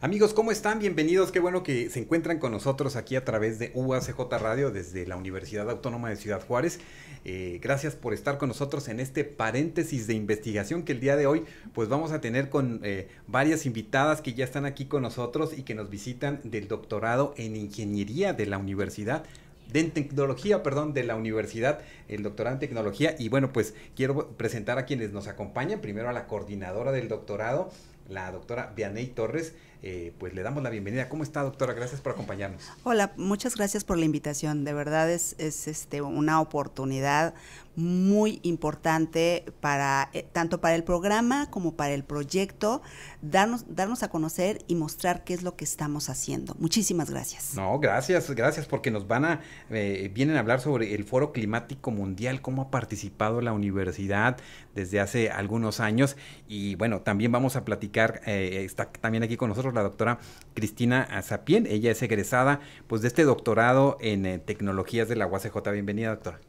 Amigos, ¿cómo están? Bienvenidos. Qué bueno que se encuentran con nosotros aquí a través de UACJ Radio desde la Universidad Autónoma de Ciudad Juárez. Eh, gracias por estar con nosotros en este paréntesis de investigación que el día de hoy pues vamos a tener con eh, varias invitadas que ya están aquí con nosotros y que nos visitan del doctorado en ingeniería de la Universidad de tecnología, perdón, de la universidad, el doctorado en tecnología. Y bueno, pues quiero presentar a quienes nos acompañan. Primero a la coordinadora del doctorado, la doctora Vianey Torres. Eh, pues le damos la bienvenida. ¿Cómo está, doctora? Gracias por acompañarnos. Hola, muchas gracias por la invitación. De verdad es, es este, una oportunidad muy importante para eh, tanto para el programa como para el proyecto, darnos, darnos a conocer y mostrar qué es lo que estamos haciendo. Muchísimas gracias. No, gracias, gracias, porque nos van a, eh, vienen a hablar sobre el Foro Climático Mundial, cómo ha participado la universidad desde hace algunos años. Y bueno, también vamos a platicar, eh, está también aquí con nosotros la doctora Cristina Zapien, ella es egresada pues de este doctorado en tecnologías de la UACJ. Bienvenida, doctora.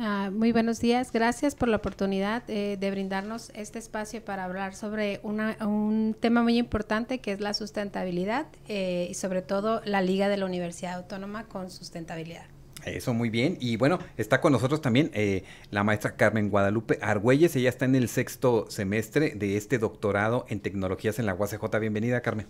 Ah, muy buenos días, gracias por la oportunidad eh, de brindarnos este espacio para hablar sobre un tema muy importante que es la sustentabilidad eh, y sobre todo la Liga de la Universidad Autónoma con sustentabilidad. Eso muy bien. Y bueno, está con nosotros también eh, la maestra Carmen Guadalupe Argüelles. Ella está en el sexto semestre de este doctorado en tecnologías en la UACJ. Bienvenida, Carmen.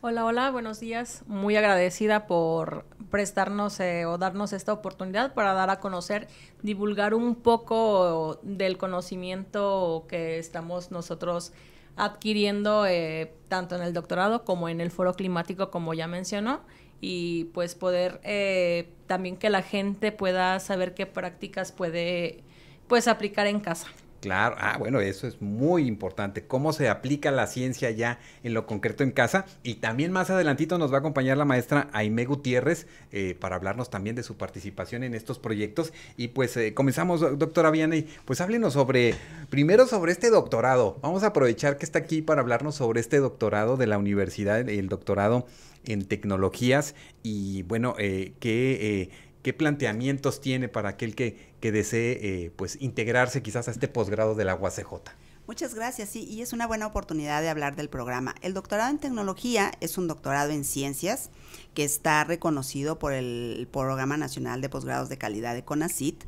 Hola, hola, buenos días. Muy agradecida por prestarnos eh, o darnos esta oportunidad para dar a conocer, divulgar un poco del conocimiento que estamos nosotros adquiriendo eh, tanto en el doctorado como en el foro climático, como ya mencionó, y pues poder eh, también que la gente pueda saber qué prácticas puede pues aplicar en casa. Claro, ah, bueno, eso es muy importante, cómo se aplica la ciencia ya en lo concreto en casa. Y también más adelantito nos va a acompañar la maestra Aime Gutiérrez eh, para hablarnos también de su participación en estos proyectos. Y pues eh, comenzamos, doctora Vianney, pues háblenos sobre, primero sobre este doctorado. Vamos a aprovechar que está aquí para hablarnos sobre este doctorado de la universidad, el doctorado en tecnologías y bueno, eh, que... Qué planteamientos tiene para aquel que, que desee eh, pues integrarse quizás a este posgrado de la UACJ. Muchas gracias, sí, y es una buena oportunidad de hablar del programa. El doctorado en tecnología es un doctorado en ciencias que está reconocido por el Programa Nacional de Posgrados de Calidad de CONACIT.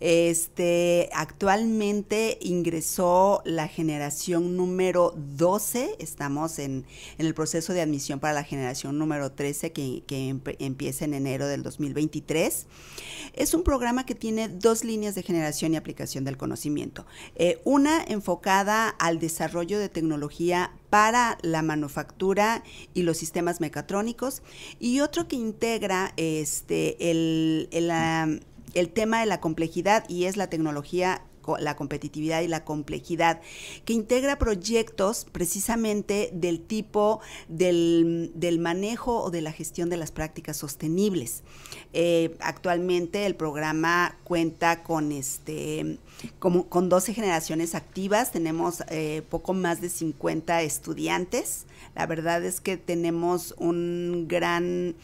Este, actualmente ingresó la generación número 12, estamos en, el proceso de admisión para la generación número 13 que, empieza en enero del 2023. Es un programa que tiene dos líneas de generación y aplicación del conocimiento. Eh, una enfocada al desarrollo de tecnología para la manufactura y los sistemas mecatrónicos. Y otro que integra este, el, el tema de la complejidad y es la tecnología la competitividad y la complejidad, que integra proyectos precisamente del tipo del, manejo o de la gestión de las prácticas sostenibles. Eh, actualmente el programa cuenta con este como con 12 generaciones activas, tenemos eh, poco más de 50 estudiantes. La verdad es que tenemos un gran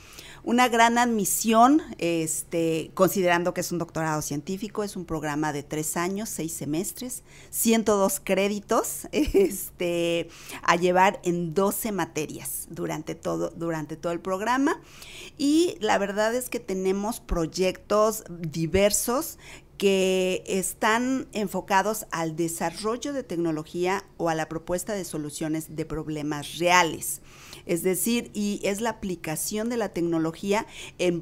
una gran admisión, este, considerando que es un doctorado científico, es un programa de tres años, seis semestres, 102 créditos, este, a llevar en 12 materias durante todo, durante todo el programa. Y la verdad es que tenemos proyectos diversos que están enfocados al desarrollo de tecnología o a la propuesta de soluciones de problemas reales. Es decir, y es la aplicación de la tecnología en,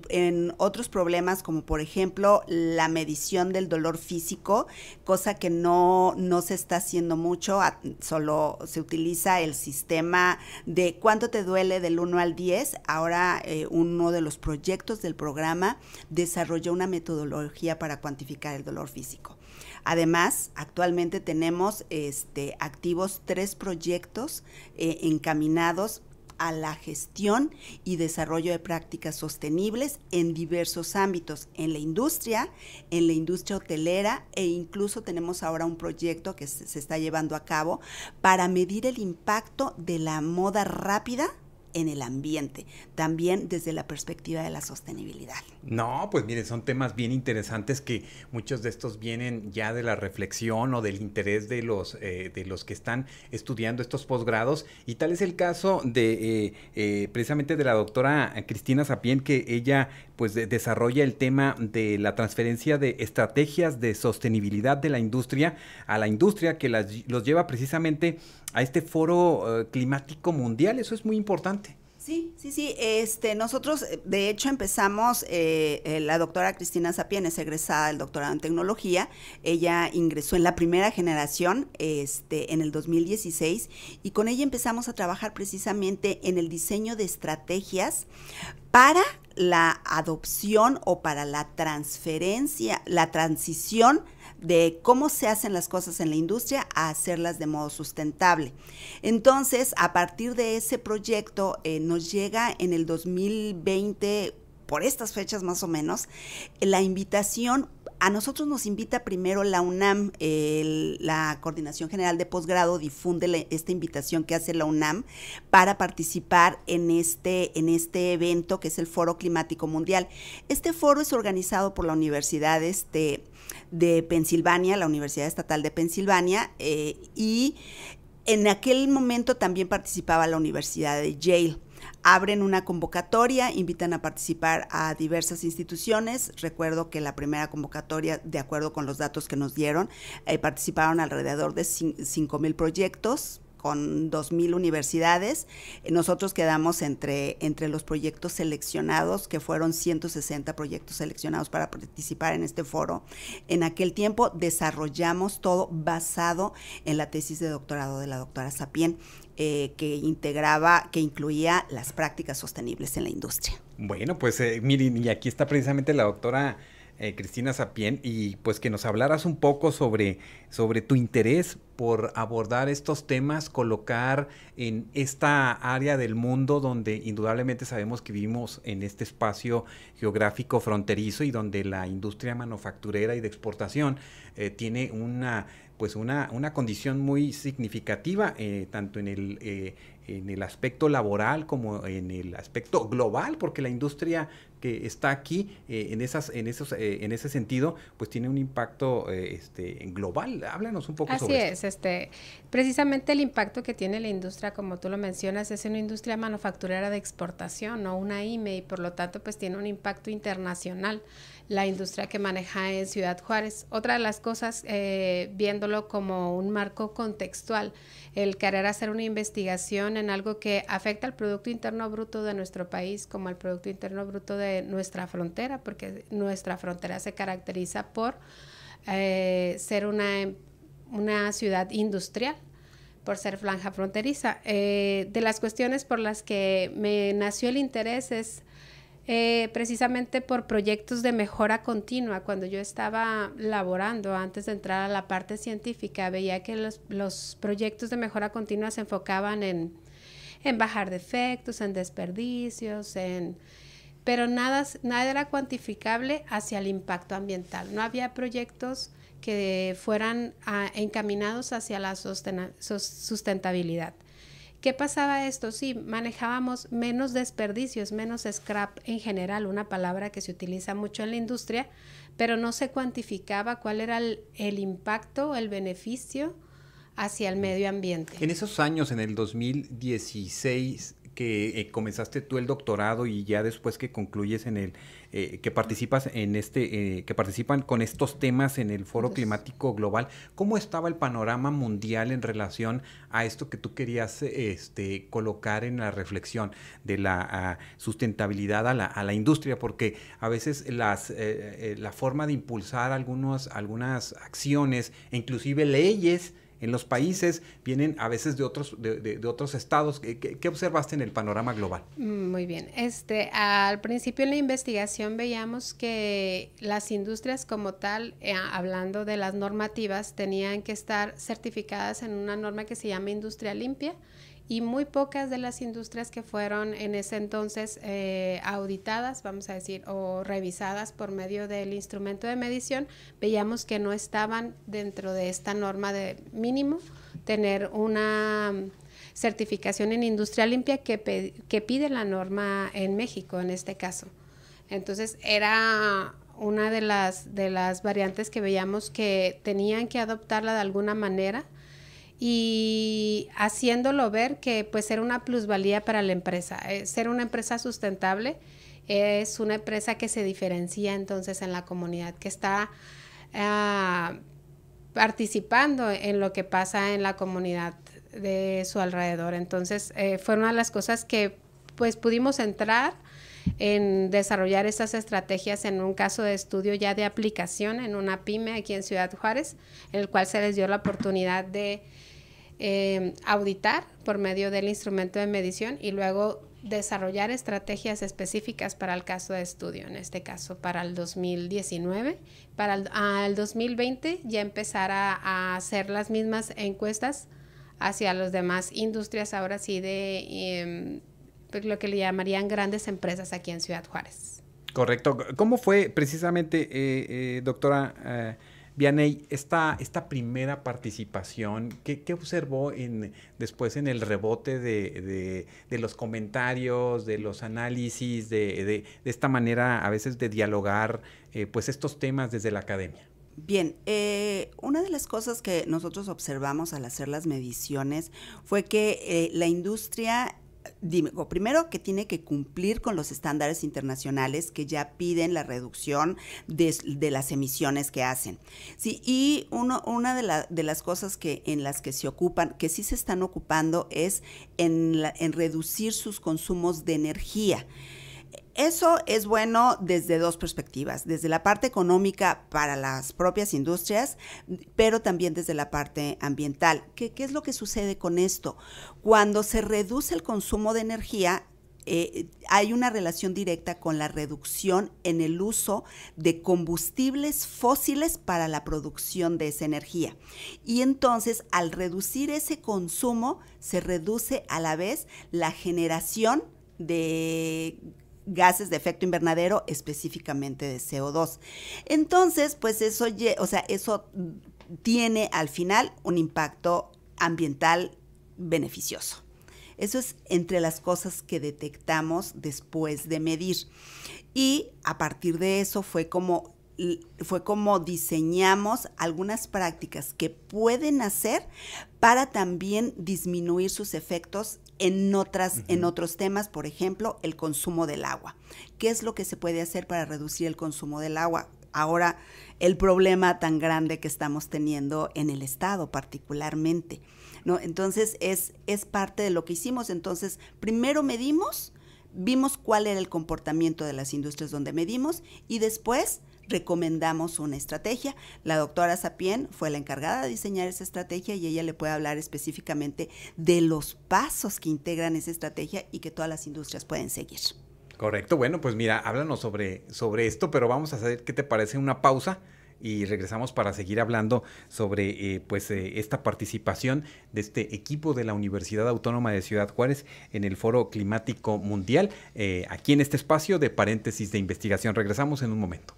otros problemas como por ejemplo la medición del dolor físico, cosa que no, no se está haciendo mucho, solo se utiliza el sistema de cuánto te duele del 1 al 10. Ahora eh, uno de los proyectos del programa desarrolló una metodología para cuantificar el dolor físico. Además, actualmente tenemos este, activos tres proyectos eh, encaminados a la gestión y desarrollo de prácticas sostenibles en diversos ámbitos, en la industria, en la industria hotelera e incluso tenemos ahora un proyecto que se, está llevando a cabo para medir el impacto de la moda rápida en el ambiente, también desde la perspectiva de la sostenibilidad. No, pues miren, son temas bien interesantes que muchos de estos vienen ya de la reflexión o del interés de los, eh, de los que están estudiando estos posgrados y tal es el caso de eh, eh, precisamente de la doctora Cristina Sapien que ella pues desarrolla el tema de la transferencia de estrategias de sostenibilidad de la industria a la industria que los lleva precisamente a este foro eh, climático mundial. Eso es muy importante. Sí, sí, sí. Este, nosotros, eh, de hecho, empezamos, eh, la doctora Cristina Sapien es egresada del doctorado en tecnología. Ella ingresó en la primera generación este, en el 2016 y con ella empezamos a trabajar precisamente en el diseño de estrategias para la adopción o para la transferencia, la transición de cómo se hacen las cosas en la industria a hacerlas de modo sustentable. Entonces, a partir de ese proyecto, eh, nos llega en el 2020 por estas fechas más o menos, la invitación a nosotros nos invita primero la UNAM, la Coordinación General de Posgrado difunde esta invitación que hace la UNAM para participar en este, en este evento que es el Foro Climático Mundial. Este foro es organizado por la Universidad este, de Pensilvania, la Universidad Estatal de Pensilvania, eh, y en aquel momento también participaba la Universidad de Yale abren una convocatoria, invitan a participar a diversas instituciones. Recuerdo que la primera convocatoria, de acuerdo con los datos que nos dieron, eh, participaron alrededor de 5 mil proyectos con 2.000 universidades. Eh, nosotros quedamos entre, entre los proyectos seleccionados, que fueron 160 proyectos seleccionados para participar en este foro. En aquel tiempo desarrollamos todo basado en la tesis de doctorado de la doctora Sapien. Eh, que integraba, que incluía las prácticas sostenibles en la industria. Bueno, pues eh, miren, y aquí está precisamente la doctora eh, Cristina Sapien, y pues que nos hablaras un poco sobre, sobre tu interés por abordar estos temas, colocar en esta área del mundo donde indudablemente sabemos que vivimos en este espacio geográfico fronterizo y donde la industria manufacturera y de exportación tiene una pues una, una condición muy significativa, eh, tanto en el, eh, en el aspecto laboral como en el aspecto global, porque la industria que está aquí eh, en esas en esos en ese sentido pues tiene un impacto este global. Háblanos un poco así sobre es este precisamente el impacto que tiene la industria como tú lo mencionas es una industria manufacturera de exportación no una IME y por lo tanto pues tiene un impacto internacional la industria que maneja en Ciudad Juárez. Otra de las cosas, eh, viéndolo como un marco contextual, el querer hacer una investigación en algo que afecta al Producto Interno Bruto de nuestro país como al Producto Interno Bruto de nuestra frontera, porque nuestra frontera se caracteriza por eh, ser una, una ciudad industrial por ser franja fronteriza. Eh, de las cuestiones por las que me nació el interés es eh, precisamente por proyectos de mejora continua. Cuando yo estaba laborando antes de entrar a la parte científica, veía que los, proyectos de mejora continua se enfocaban en, bajar defectos, en desperdicios, en pero nada, nada era cuantificable hacia el impacto ambiental. No había proyectos que fueran ah, encaminados hacia la sustentabilidad. ¿Qué pasaba esto? Sí, manejábamos menos desperdicios, menos scrap en general, una palabra que se utiliza mucho en la industria, pero no se cuantificaba cuál era el, impacto, el beneficio hacia el medio ambiente. En esos años, en el 2016, que eh, comenzaste tú el doctorado y ya después que concluyes en el, eh, que participas en este, eh, que participan con estos temas en el Foro Climático Global, ¿cómo estaba el panorama mundial en relación a esto que tú querías este, colocar en la reflexión de la ah, sustentabilidad a la, a la, industria? Porque a veces las, la forma de impulsar algunos, algunas acciones, inclusive leyes, en los países vienen a veces de otros, de, otros estados. ¿Qué, observaste en el panorama global? Mm, muy bien. Este, al principio en la investigación veíamos que las industrias como tal, eh, hablando de las normativas, tenían que estar certificadas en una norma que se llama Industria Limpia y muy pocas de las industrias que fueron en ese entonces eh, auditadas, vamos a decir, o revisadas por medio del instrumento de medición, veíamos que no estaban dentro de esta norma de mínimo tener una certificación en industria limpia que, que pide la norma en México en este caso. Entonces era una de las, de las variantes que veíamos que tenían que adoptarla de alguna manera y haciéndolo ver que pues era una plusvalía para la empresa. Eh, ser una empresa sustentable es una empresa que se diferencia entonces en la comunidad, que está ah, participando en lo que pasa en la comunidad de su alrededor. Entonces eh, fue una de las cosas que pues pudimos entrar en desarrollar estas estrategias en un caso de estudio ya de aplicación en una pyme aquí en Ciudad Juárez, en el cual se les dio la oportunidad de eh, auditar por medio del instrumento de medición y luego desarrollar estrategias específicas para el caso de estudio, en este caso para el 2019. Para el 2020 ya empezar a, hacer las mismas encuestas hacia las demás industrias, ahora sí, de em, pues, lo que le llamarían grandes empresas aquí en Ciudad Juárez. Correcto. ¿Cómo fue precisamente, eh, eh, doctora? Vianey, esta, esta primera participación, ¿qué, observó después en el rebote de, los comentarios, de los análisis, de, esta manera a veces de dialogar eh, pues estos temas desde la academia? Bien, eh, una de las cosas que nosotros observamos al hacer las mediciones fue que eh, la industria digo, primero que tiene que cumplir con los estándares internacionales que ya piden la reducción de, las emisiones que hacen. Sí, y uno, una de, de, las cosas que en las que se ocupan, que sí se están ocupando, es en, en reducir sus consumos de energía. Eso es bueno desde dos perspectivas, desde la parte económica para las propias industrias, pero también desde la parte ambiental. ¿Qué, es lo que sucede con esto? Cuando se reduce el consumo de energía, eh, hay una relación directa con la reducción en el uso de combustibles fósiles para la producción de esa energía. Y entonces, al reducir ese consumo, se reduce a la vez la generación de gases de efecto invernadero, específicamente de CO2. Entonces, pues eso, o sea, eso tiene al final un impacto ambiental beneficioso. Eso es entre las cosas que detectamos después de medir. Y a partir de eso fue como fue como diseñamos algunas prácticas que pueden hacer para también disminuir sus efectos en, otras, en otros temas, por ejemplo, el consumo del agua. ¿Qué es lo que se puede hacer para reducir el consumo del agua? Ahora, el problema tan grande que estamos teniendo en el Estado particularmente. ¿no? Entonces, es, es parte de lo que hicimos. Entonces, primero medimos, vimos cuál era el comportamiento de las industrias donde medimos y después recomendamos una estrategia. La doctora Sapien fue la encargada de diseñar esa estrategia y ella le puede hablar específicamente de los pasos que integran esa estrategia y que todas las industrias pueden seguir. Correcto, bueno, pues mira, háblanos sobre, sobre esto, pero vamos a hacer qué te parece una pausa y regresamos para seguir hablando sobre eh, pues eh, esta participación de este equipo de la Universidad Autónoma de Ciudad Juárez en el Foro Climático Mundial eh, aquí en este espacio de paréntesis de investigación. Regresamos en un momento.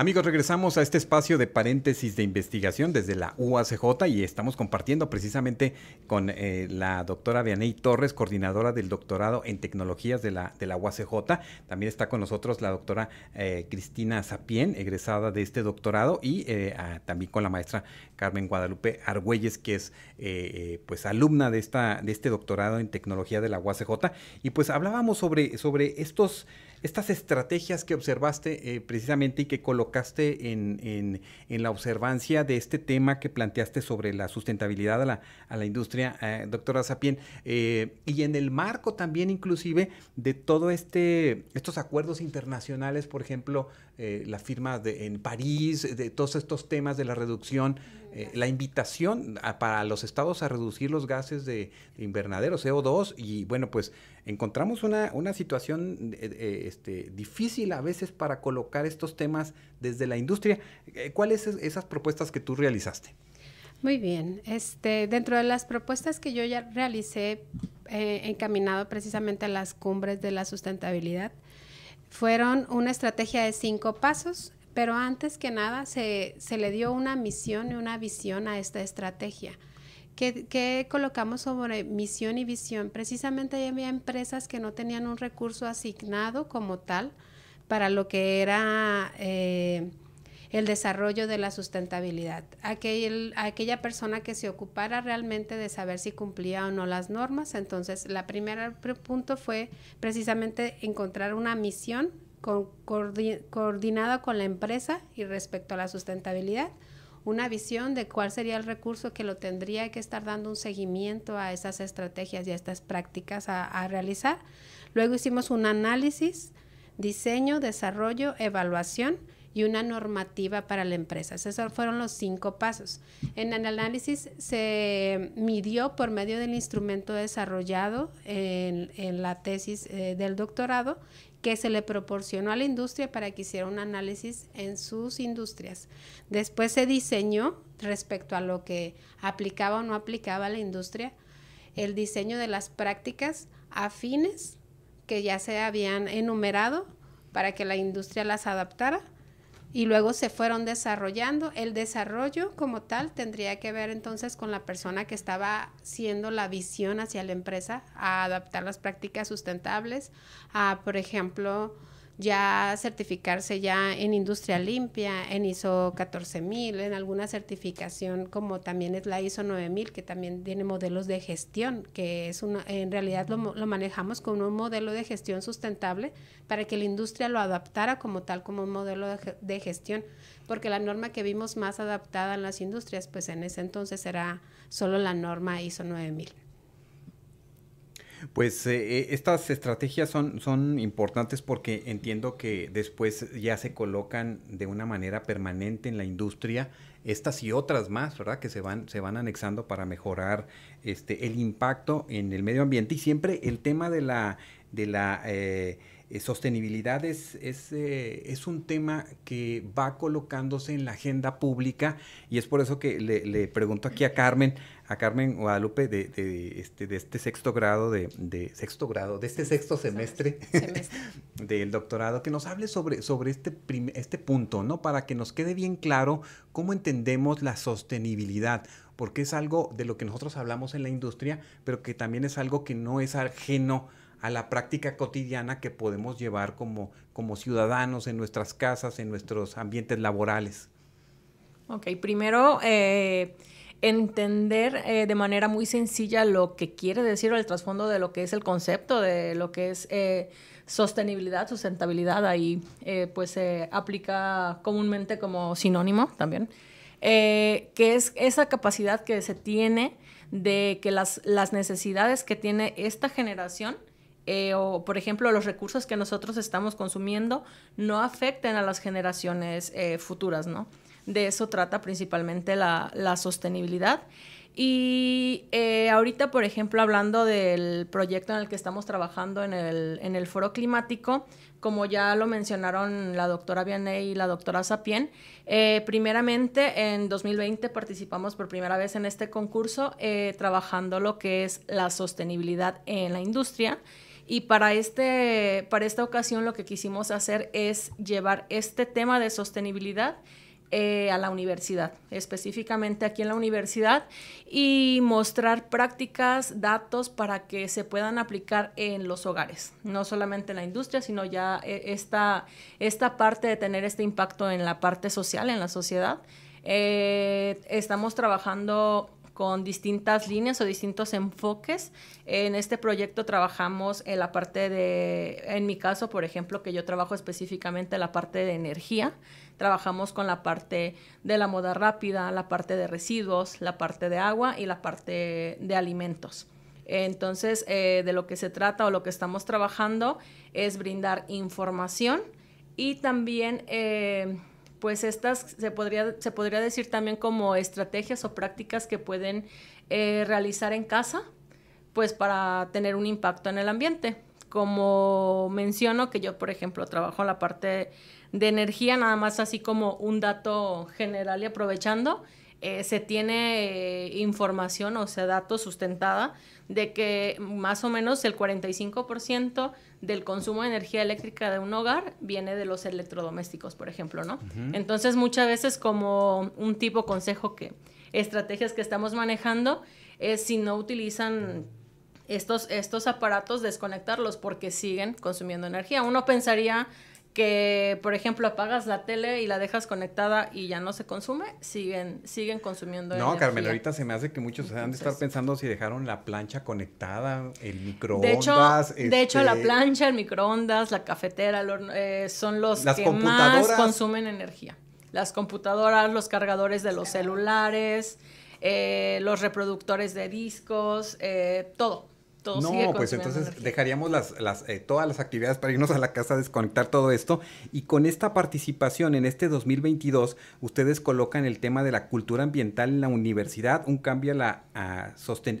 Amigos, regresamos a este espacio de paréntesis de investigación desde la UACJ y estamos compartiendo precisamente con eh, la doctora Vianey Torres, coordinadora del doctorado en tecnologías de la, UACJ. También está con nosotros la doctora eh, Cristina Sapien, egresada de este doctorado, y eh, también con la maestra Carmen Guadalupe Argüelles, que es pues alumna de, esta, de este doctorado en tecnología de la UACJ. Y pues hablábamos sobre, sobre estos estas estrategias que observaste eh, precisamente y que colocaste en, en, la observancia de este tema que planteaste sobre la sustentabilidad a la, a la industria, eh, doctora Sapien, eh, y en el marco también inclusive de todo este, estos acuerdos internacionales, por ejemplo, la firma de, en París, de todos estos temas de la reducción, la invitación para los estados a reducir los gases de, de invernadero, CO2, y bueno, pues encontramos una, una situación eh, eh, este, difícil a veces para colocar estos temas desde la industria. Eh, ¿Cuáles son esas propuestas que tú realizaste? Muy bien. Este, dentro de las propuestas que yo ya realicé, encaminado precisamente a las cumbres de la sustentabilidad, fueron una estrategia de cinco pasos, pero antes que nada se, se le dio una misión y una visión a esta estrategia. ¿Qué, colocamos sobre misión y visión? Precisamente había empresas que no tenían un recurso asignado como tal para lo que era eh, el desarrollo de la sustentabilidad. aquella persona que se ocupara realmente de saber si cumplía o no las normas. Entonces, la primera punto fue precisamente encontrar una misión coordinada con la empresa y respecto a la sustentabilidad una visión de cuál sería el recurso que lo tendría que estar dando un seguimiento a esas estrategias y a estas prácticas a, realizar. Luego hicimos un análisis, diseño, desarrollo, evaluación y una normativa para la empresa. Esos fueron los cinco pasos. En el análisis se midió por medio del instrumento desarrollado en, la tesis eh, del doctorado que se le proporcionó a la industria para que hiciera un análisis en sus industrias. Después se diseñó respecto a lo que aplicaba o no aplicaba la industria, el diseño de las prácticas afines que ya se habían enumerado para que la industria las adaptara y luego se fueron desarrollando. El desarrollo como tal tendría que ver entonces con la persona que estaba haciendo la visión hacia la empresa a adaptar las prácticas sustentables, a, por ejemplo, ya certificarse ya en industria limpia, en ISO 14000, en alguna certificación como también es la ISO 9000, que también tiene modelos de gestión, que es una, en realidad lo, lo manejamos como un modelo de gestión sustentable para que la industria lo adaptara como tal, como un modelo de, de gestión, porque la norma que vimos más adaptada en las industrias, pues en ese entonces era solo la norma ISO 9000. Pues eh, eh, estas estrategias son, son importantes porque entiendo que después ya se colocan de una manera permanente en la industria estas y otras más, ¿verdad? Que se van, se van anexando para mejorar este, el impacto en el medio ambiente y siempre el tema de la, de la eh, sostenibilidad es, es, es, un tema que va colocándose en la agenda pública y es por eso que le, le pregunto aquí a Carmen, a Carmen Guadalupe de, de, este, de este sexto grado, de, de, sexto grado, de este sexto semestre, del doctorado, que nos hable sobre, sobre este, este punto, ¿no? Para que nos quede bien claro cómo entendemos la sostenibilidad, porque es algo de lo que nosotros hablamos en la industria, pero que también es algo que no es ajeno a la práctica cotidiana que podemos llevar como, como ciudadanos en nuestras casas, en nuestros ambientes laborales. Ok, primero... Eh entender eh, de manera muy sencilla lo que quiere decir o el trasfondo de lo que es el concepto de lo que es eh, sostenibilidad, sustentabilidad, ahí pues se aplica comúnmente como sinónimo también, que es esa capacidad que se tiene de que las, las necesidades que tiene esta generación o por ejemplo los recursos que nosotros estamos consumiendo no afecten a las generaciones futuras, ¿no? De eso trata principalmente la, sostenibilidad. Y eh, ahorita, por ejemplo, hablando del proyecto en el que estamos trabajando en el, foro climático, como ya lo mencionaron la doctora Vianney y la doctora Sapien, eh, primeramente en 2020 participamos por primera vez en este concurso eh, trabajando lo que es la sostenibilidad en la industria. Y para, este, para esta ocasión lo que quisimos hacer es llevar este tema de sostenibilidad eh, a la universidad, específicamente aquí en la universidad, y mostrar prácticas, datos para que se puedan aplicar en los hogares, no solamente en la industria, sino ya eh, esta, esta parte de tener este impacto en la parte social, en la sociedad. Eh, estamos trabajando con distintas líneas o distintos enfoques. En este proyecto trabajamos en la parte de, en mi caso, por ejemplo, que yo trabajo específicamente la parte de energía, trabajamos con la parte de la moda rápida, la parte de residuos, la parte de agua y la parte de alimentos. Entonces, eh, de lo que se trata o lo que estamos trabajando es brindar información y también... Eh, pues estas se podría, se podría decir también como estrategias o prácticas que pueden eh, realizar en casa, pues para tener un impacto en el ambiente. Como menciono que yo, por ejemplo, trabajo en la parte de energía, nada más así como un dato general y aprovechando, eh, se tiene eh, información, o sea, datos sustentada de que más o menos el 45% del consumo de energía eléctrica de un hogar viene de los electrodomésticos, por ejemplo, ¿no? Entonces, muchas veces como un tipo consejo que estrategias que estamos manejando es si no utilizan estos, estos aparatos, desconectarlos porque siguen consumiendo energía. Uno pensaría que, por ejemplo, apagas la tele y la dejas conectada y ya no se consume, siguen, siguen consumiendo No, Carmen, ahorita se me hace que muchos se han de estar pensando si dejaron la plancha conectada, el microondas. De hecho, de hecho la este plancha, el microondas, la cafetera, eh, son los que más consumen energía. Las computadoras, los cargadores de los celulares, eh, los reproductores de discos, eh, todo no, pues entonces dejaríamos las, las, eh, todas las actividades para irnos a la casa a desconectar todo esto. Y con esta participación en este 2022, ustedes colocan el tema de la cultura ambiental en la universidad, un cambio a la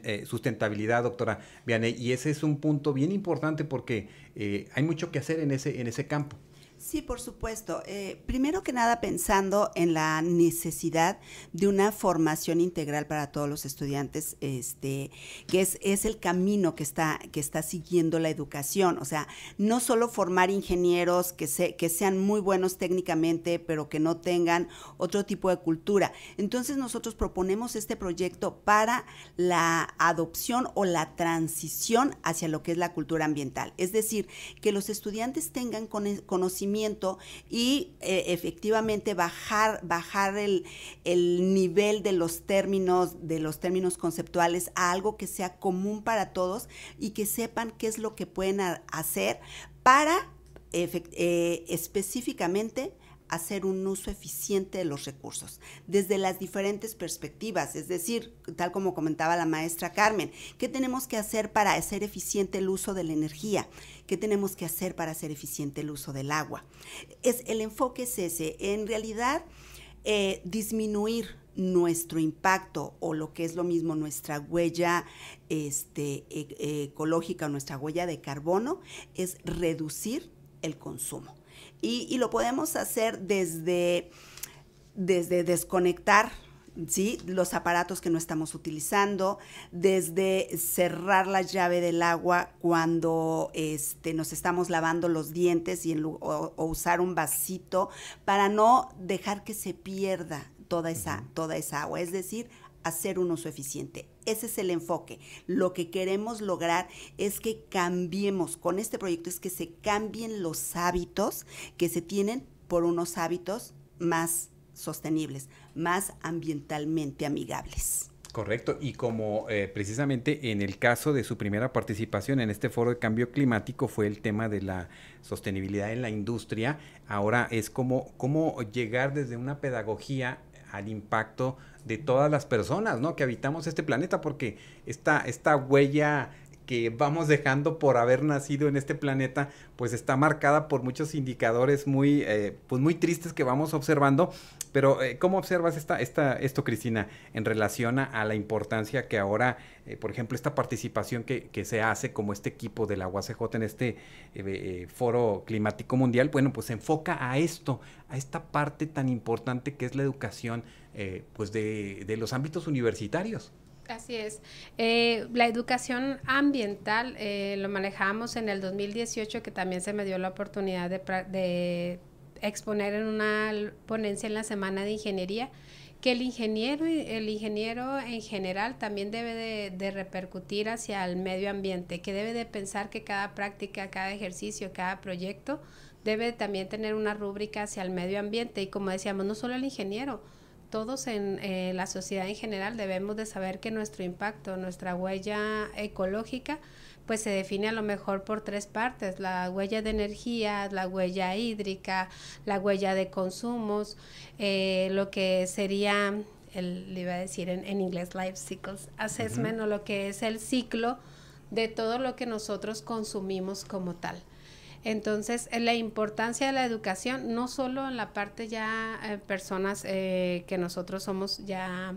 eh, sustentabilidad, doctora Vianney. Y ese es un punto bien importante porque eh, hay mucho que hacer en ese, en ese campo. Sí, por supuesto. Eh, primero que nada, pensando en la necesidad de una formación integral para todos los estudiantes, este, que es, es el camino que está, que está siguiendo la educación. O sea, no solo formar ingenieros que, se, que sean muy buenos técnicamente, pero que no tengan otro tipo de cultura. Entonces, nosotros proponemos este proyecto para la adopción o la transición hacia lo que es la cultura ambiental. Es decir, que los estudiantes tengan conocimiento y eh, efectivamente bajar, bajar el, nivel de los términos, de los términos conceptuales a algo que sea común para todos y que sepan qué es lo que pueden hacer para eh, específicamente hacer un uso eficiente de los recursos, desde las diferentes perspectivas, es decir, tal como comentaba la maestra Carmen, ¿qué tenemos que hacer para hacer eficiente el uso de la energía? ¿Qué tenemos que hacer para hacer eficiente el uso del agua? Es, el enfoque es ese, en realidad eh, disminuir nuestro impacto o lo que es lo mismo nuestra huella este, e, ecológica, nuestra huella de carbono, es reducir el consumo. Y, lo podemos hacer desde, desde desconectar ¿sí? los aparatos que no estamos utilizando, desde cerrar la llave del agua cuando este, nos estamos lavando los dientes y o, usar un vasito para no dejar que se pierda toda esa, toda esa agua, es decir, hacer un uso eficiente. Ese es el enfoque. Lo que queremos lograr es que cambiemos, con este proyecto es que se cambien los hábitos que se tienen por unos hábitos más sostenibles, más ambientalmente amigables. Correcto, y como eh, precisamente en el caso de su primera participación en este foro de cambio climático fue el tema de la sostenibilidad en la industria, ahora es como cómo llegar desde una pedagogía al impacto de todas las personas, ¿no? Que habitamos este planeta, porque esta, esta huella que vamos dejando por haber nacido en este planeta, pues está marcada por muchos indicadores muy, eh, pues muy tristes que vamos observando. Pero, eh, ¿cómo observas esta, esta, esto, Cristina, en relación a, la importancia que ahora, eh, por ejemplo, esta participación que, que, se hace como este equipo de la UACJ en este foro climático mundial, bueno, pues se enfoca a esto, a esta parte tan importante que es la educación, pues de, de los ámbitos universitarios? Así es. Eh, la educación ambiental eh, lo manejamos en el 2018, que también se me dio la oportunidad de, exponer en una ponencia en la Semana de Ingeniería, que el ingeniero, el ingeniero en general también debe de, de, repercutir hacia el medio ambiente, que debe de pensar que cada práctica, cada ejercicio, cada proyecto debe también tener una rúbrica hacia el medio ambiente. Y como decíamos, no solo el ingeniero, todos en eh, la sociedad en general debemos de saber que nuestro impacto, nuestra huella ecológica, pues se define a lo mejor por tres partes, la huella de energía, la huella hídrica, la huella de consumos, eh, lo que sería, el, le iba a decir en, inglés, life cycles assessment, o lo que es el ciclo de todo lo que nosotros consumimos como tal. Entonces, la importancia de la educación, no solo en la parte ya eh, personas eh, que nosotros somos ya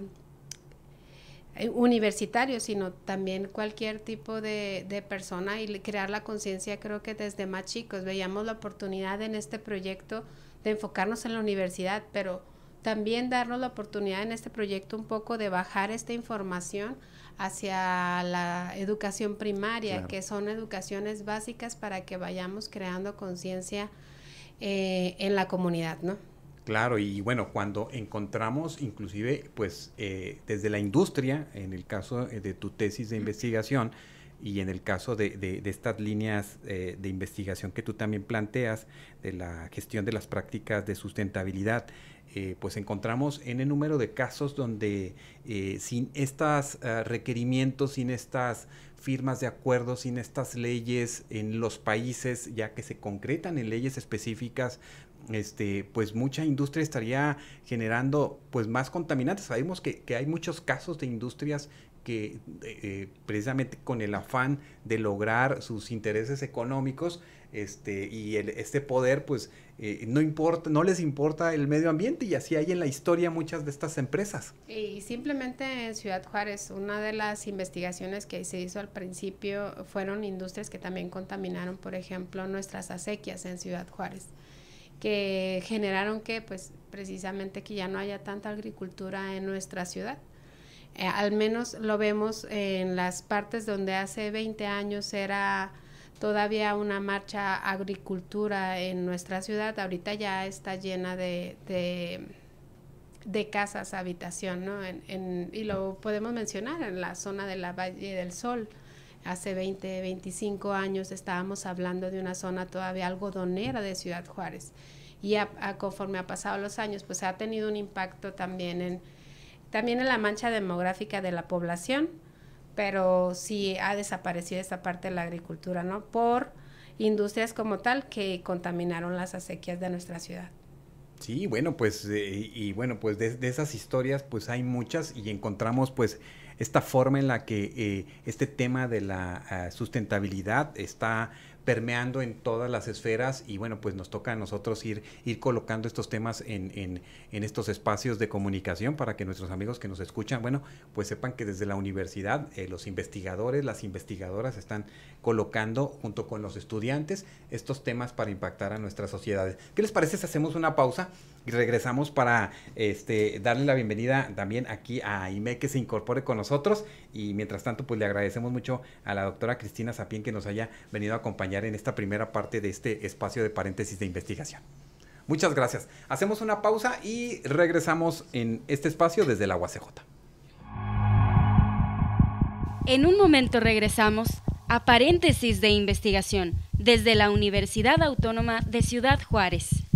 eh, universitarios, sino también cualquier tipo de, de persona y crear la conciencia, creo que desde más chicos veíamos la oportunidad en este proyecto de enfocarnos en la universidad, pero también darnos la oportunidad en este proyecto un poco de bajar esta información hacia la educación primaria, que son educaciones básicas para que vayamos creando conciencia eh, en la comunidad, ¿no? Claro, y bueno, cuando encontramos inclusive, pues eh, desde la industria, en el caso eh, de tu tesis de investigación, y en el caso de, de, estas líneas de investigación que tú también planteas, de la gestión de las prácticas de sustentabilidad, eh, pues encontramos en el número de casos donde eh, sin estos ah, requerimientos, sin estas firmas de acuerdo, sin estas leyes en los países ya que se concretan en leyes específicas, este, pues mucha industria estaría generando pues más contaminantes. Sabemos que, que hay muchos casos de industrias que eh, precisamente con el afán de lograr sus intereses económicos este, y este poder pues eh, no importa, no les importa el medio ambiente y así hay en la historia muchas de estas empresas. Y simplemente en Ciudad Juárez, una de las investigaciones que se hizo al principio fueron industrias que también contaminaron, por ejemplo, nuestras acequias en Ciudad Juárez, que generaron que, pues, precisamente que ya no haya tanta agricultura en nuestra ciudad. Eh, al menos lo vemos en las partes donde hace 20 años era todavía una marcha agricultura en nuestra ciudad, ahorita ya está llena de, de, casas, habitación, ¿no? En, y lo podemos mencionar en la zona de la Valle del Sol. Hace 20, 25 años estábamos hablando de una zona todavía algodonera de Ciudad Juárez. Y conforme ha pasado los años, pues ha tenido un impacto también en, también en la mancha demográfica de la población, pero sí ha desaparecido esta parte de la agricultura, ¿no? Por industrias como tal que contaminaron las acequias de nuestra ciudad. Sí, bueno, pues, eh, y bueno, pues de, esas historias, pues hay muchas y encontramos, pues, esta forma en la que eh, este tema de la ah, sustentabilidad está permeando en todas las esferas y bueno, pues nos toca a nosotros ir, ir colocando estos temas en, en, en, estos espacios de comunicación para que nuestros amigos que nos escuchan, bueno, pues sepan que desde la universidad eh, los investigadores, las investigadoras están colocando junto con los estudiantes estos temas para impactar a nuestras sociedades. ¿Qué les parece si hacemos una pausa regresamos para este, darle la bienvenida también aquí a Aime que se incorpore con nosotros y mientras tanto pues le agradecemos mucho a la doctora Cristina Sapien que nos haya venido a acompañar en esta primera parte de este espacio de paréntesis de investigación. Muchas gracias. Hacemos una pausa y regresamos en este espacio desde la UACJ. En un momento regresamos a paréntesis de investigación desde la Universidad Autónoma de Ciudad Juárez.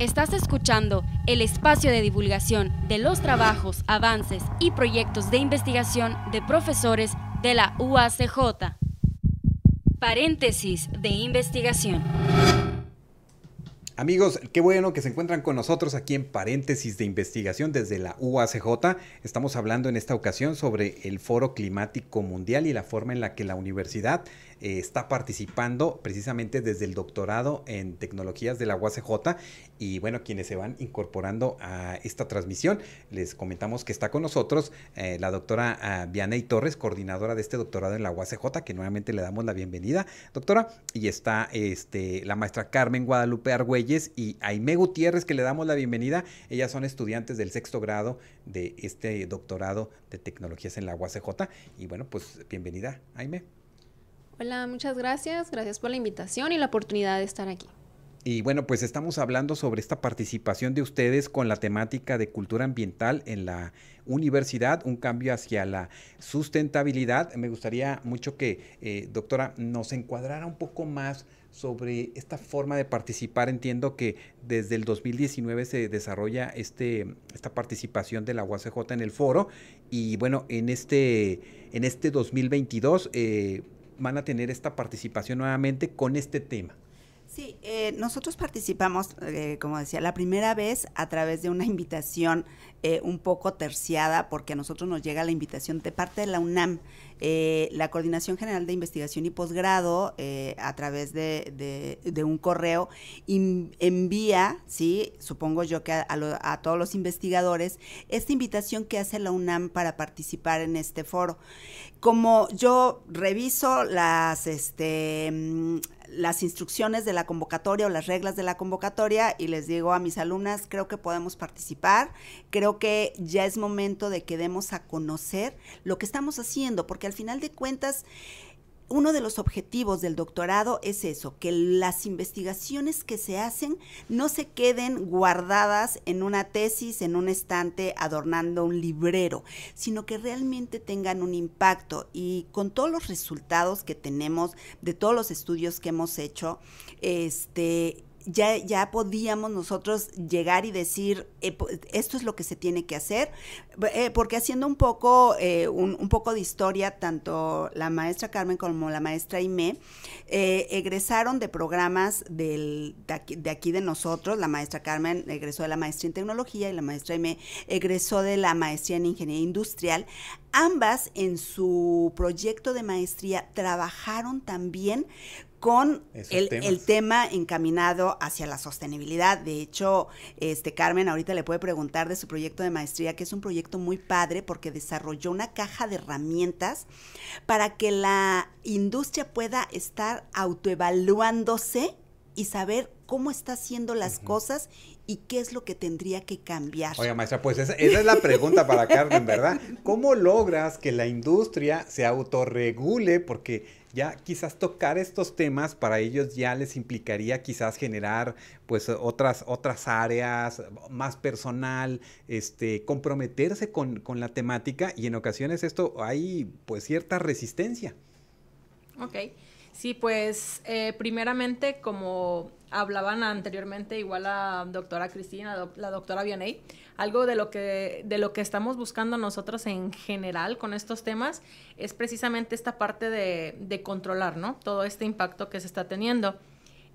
Estás escuchando el espacio de divulgación de los trabajos, avances y proyectos de investigación de profesores de la UACJ. Paréntesis de investigación. Amigos, qué bueno que se encuentran con nosotros aquí en paréntesis de investigación desde la UACJ. Estamos hablando en esta ocasión sobre el Foro Climático Mundial y la forma en la que la universidad eh, está participando precisamente desde el doctorado en tecnologías de la UACJ y bueno, quienes se van incorporando a esta transmisión, les comentamos que está con nosotros eh, la doctora Vianey Torres, coordinadora de este doctorado en la UACJ, que nuevamente le damos la bienvenida, doctora, y está este, la maestra Carmen Guadalupe Argüelles y Aime Gutiérrez, que le damos la bienvenida. Ellas son estudiantes del sexto grado de este doctorado de tecnologías en la UACJ. Y bueno, pues bienvenida, Aime. Hola, muchas gracias. Gracias por la invitación y la oportunidad de estar aquí. Y bueno, pues estamos hablando sobre esta participación de ustedes con la temática de cultura ambiental en la universidad, un cambio hacia la sustentabilidad. Me gustaría mucho que, eh, doctora, nos encuadrara un poco más sobre esta forma de participar. Entiendo que desde el 2019 se desarrolla este, esta participación de la UACJ en el foro y bueno, en este, en este 2022 eh, van a tener esta participación nuevamente con este tema. Sí, eh, nosotros participamos, eh, como decía, la primera vez a través de una invitación eh, un poco terciada, porque a nosotros nos llega la invitación de parte de la UNAM, la Coordinación General de Investigación y Posgrado, a través de, un correo, envía, sí, supongo yo que a, a, todos los investigadores, esta invitación que hace la UNAM para participar en este foro. Como yo reviso las, este, mm, las instrucciones de la convocatoria o las reglas de la convocatoria y les digo a mis alumnas, creo que podemos participar, creo que ya es momento de que demos a conocer lo que estamos haciendo, porque al final de cuentas uno de los objetivos del doctorado es eso, que las investigaciones que se hacen no se queden guardadas en una tesis, en un estante, adornando un librero, sino que realmente tengan un impacto. Y con todos los resultados que tenemos de todos los estudios que hemos hecho, este, ya, ya podíamos nosotros llegar y decir, eh, esto es lo que se tiene que hacer, eh, porque haciendo un poco, eh, un, poco de historia, tanto la maestra Carmen como la maestra Ime egresaron de programas de, aquí, de aquí de nosotros, la maestra Carmen egresó de la maestría en tecnología y la maestra Ime egresó de la maestría en ingeniería industrial. Ambas en su proyecto de maestría trabajaron también con el, tema encaminado hacia la sostenibilidad. De hecho, este Carmen ahorita le puede preguntar de su proyecto de maestría, que es un proyecto muy padre porque desarrolló una caja de herramientas para que la industria pueda estar autoevaluándose y saber cómo está haciendo las cosas y qué es lo que tendría que cambiar. Oiga, maestra, pues esa, es la pregunta para Carmen, ¿verdad? ¿Cómo logras que la industria se autorregule? Porque ya quizás tocar estos temas para ellos ya les implicaría quizás generar pues otras, otras áreas, más personal, este, comprometerse con, con la temática y en ocasiones esto hay pues cierta resistencia. Ok, sí, pues eh, primeramente como hablaban anteriormente igual la doctora Cristina, la doctora Vianey, algo de lo que de lo que estamos buscando nosotros en general con estos temas es precisamente esta parte de, de controlar, ¿no? Todo este impacto que se está teniendo.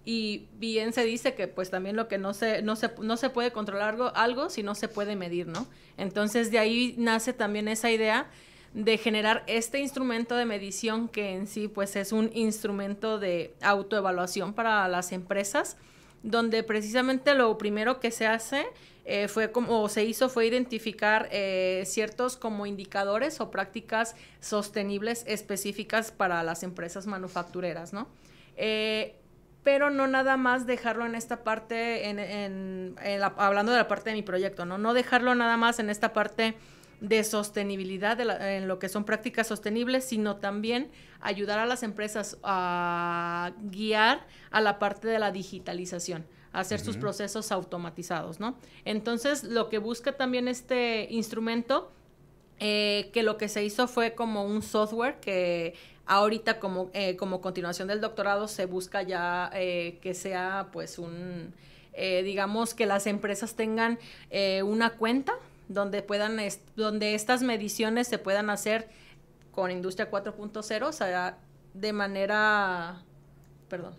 Y bien se dice que pues también lo que no se, no se, no se puede controlar algo, algo si no se puede medir, ¿no? Entonces de ahí nace también esa idea de generar este instrumento de medición que en sí pues es un instrumento de autoevaluación para las empresas, donde precisamente lo primero que se hace eh, fue como se hizo fue identificar eh, ciertos como indicadores o prácticas sostenibles específicas para las empresas manufactureras, ¿no? Eh, pero no nada más dejarlo en esta parte, en, hablando de la parte de mi proyecto, ¿no? No dejarlo nada más en esta parte de sostenibilidad en lo que son prácticas sostenibles, sino también ayudar a las empresas a guiar a la parte de la digitalización hacer sus procesos automatizados, ¿no? Entonces, lo que busca también este instrumento, eh, que lo que se hizo fue como un software que ahorita como, eh, como continuación del doctorado se busca ya eh, que sea pues un, digamos que las empresas tengan una cuenta donde puedan, donde estas mediciones se puedan hacer con Industria 4.0, o sea, de manera, perdón,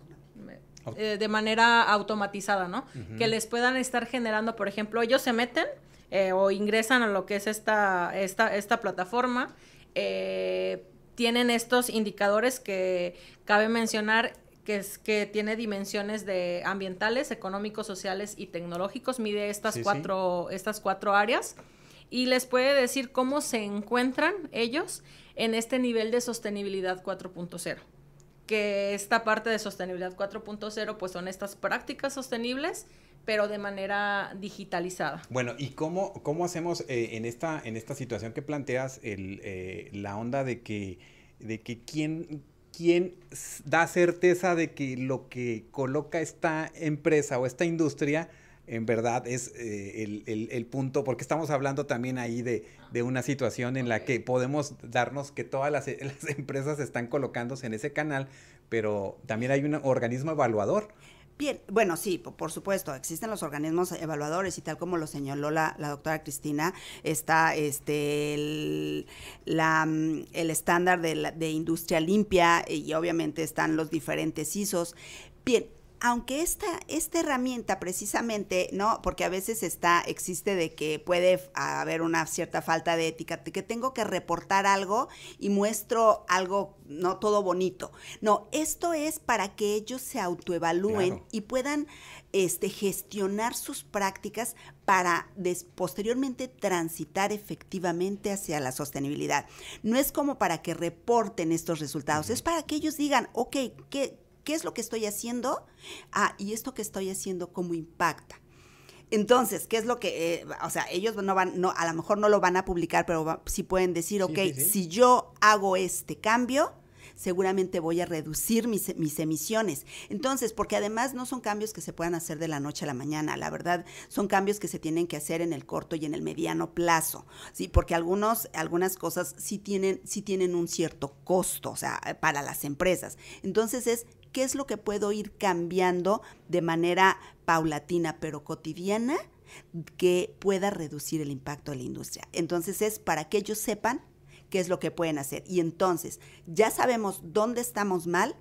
eh, de manera automatizada, ¿no? Que les puedan estar generando, por ejemplo, ellos se meten eh, o ingresan a lo que es esta, esta, esta plataforma, eh, tienen estos indicadores que cabe mencionar que, es, que tiene dimensiones de ambientales, económicos, sociales y tecnológicos, mide estas, cuatro, estas cuatro áreas y les puede decir cómo se encuentran ellos en este nivel de sostenibilidad 4.0 que esta parte de sostenibilidad 4.0 pues son estas prácticas sostenibles pero de manera digitalizada. Bueno, ¿y cómo, cómo hacemos eh, en, esta, en esta situación que planteas el, eh, la onda de que, de que quién, quién da certeza de que lo que coloca esta empresa o esta industria en verdad es eh, el, punto, porque estamos hablando también ahí de, una situación en la que podemos darnos que todas las, las empresas están colocándose en ese canal, pero también hay un organismo evaluador. Bien, bueno, sí, por supuesto, existen los organismos evaluadores y tal como lo señaló la, doctora Cristina, está este el, la, mm, el estándar de, de industria limpia y obviamente están los diferentes ISOs. Bien, aunque esta, esta herramienta precisamente, ¿no? Porque a veces está, existe de que puede haber una cierta falta de ética, de que tengo que reportar algo y muestro algo no todo bonito. No, esto es para que ellos se autoevalúen y puedan este, gestionar sus prácticas para posteriormente transitar efectivamente hacia la sostenibilidad. No es como para que reporten estos resultados, es para que ellos digan, ok, ¿qué, ¿Qué es lo que estoy haciendo? Ah, y esto que estoy haciendo, ¿cómo impacta? Entonces, ¿qué es lo que, eh, o sea, ellos no van, no, a lo mejor no lo van a publicar, pero sí pueden decir, ok, si yo hago este cambio, seguramente voy a reducir mis, mis, emisiones. Entonces, porque además no son cambios que se puedan hacer de la noche a la mañana, la verdad, son cambios que se tienen que hacer en el corto y en el mediano plazo, ¿sí? Porque algunos, algunas cosas sí tienen, sí tienen un cierto costo, o sea, para las empresas. Entonces es qué es lo que puedo ir cambiando de manera paulatina pero cotidiana que pueda reducir el impacto de la industria. Entonces es para que ellos sepan qué es lo que pueden hacer. Y entonces ya sabemos dónde estamos mal.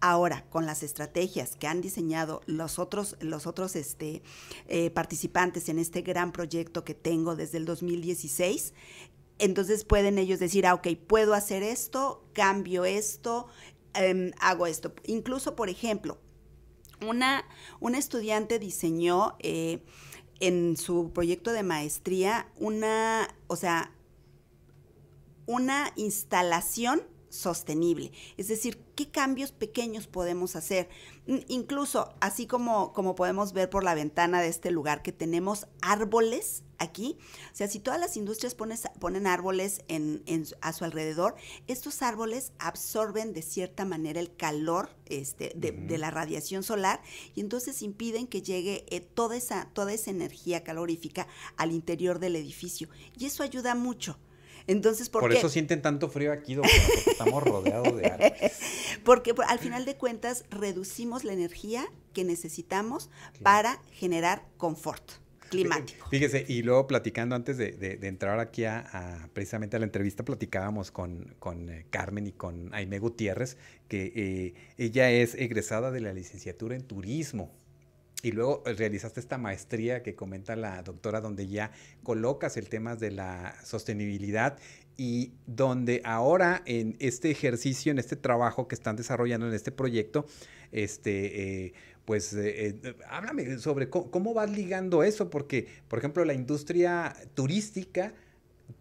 Ahora, con las estrategias que han diseñado los otros, los otros este, eh, participantes en este gran proyecto que tengo desde el 2016, entonces pueden ellos decir, ah, ok, puedo hacer esto, cambio esto, Em, hago esto. Incluso, por ejemplo, una, estudiante diseñó eh, en su proyecto de maestría una, o sea, una instalación sostenible. Es decir, qué cambios pequeños podemos hacer. Mm, incluso, así como, como podemos ver por la ventana de este lugar, que tenemos árboles aquí. O sea, si todas las industrias ponen árboles en, a su alrededor, estos árboles absorben de cierta manera el calor este, de, la radiación solar y entonces impiden que llegue eh, toda, esa, toda esa energía calorífica al interior del edificio. Y eso ayuda mucho. Entonces, ¿por, eso sienten tanto frío aquí, doctora, porque estamos rodeados de árboles. porque al final de cuentas reducimos la energía que necesitamos para generar confort climático. Fíjese, y luego platicando antes de, entrar aquí a, precisamente a la entrevista, platicábamos con, con eh, Carmen y con Aime Gutiérrez, que eh, ella es egresada de la licenciatura en turismo. Y luego realizaste esta maestría que comenta la doctora, donde ya colocas el tema de la sostenibilidad y donde ahora en este ejercicio, en este trabajo que están desarrollando en este proyecto, este, eh, pues eh, eh, háblame sobre cómo, vas ligando eso, porque, por ejemplo, la industria turística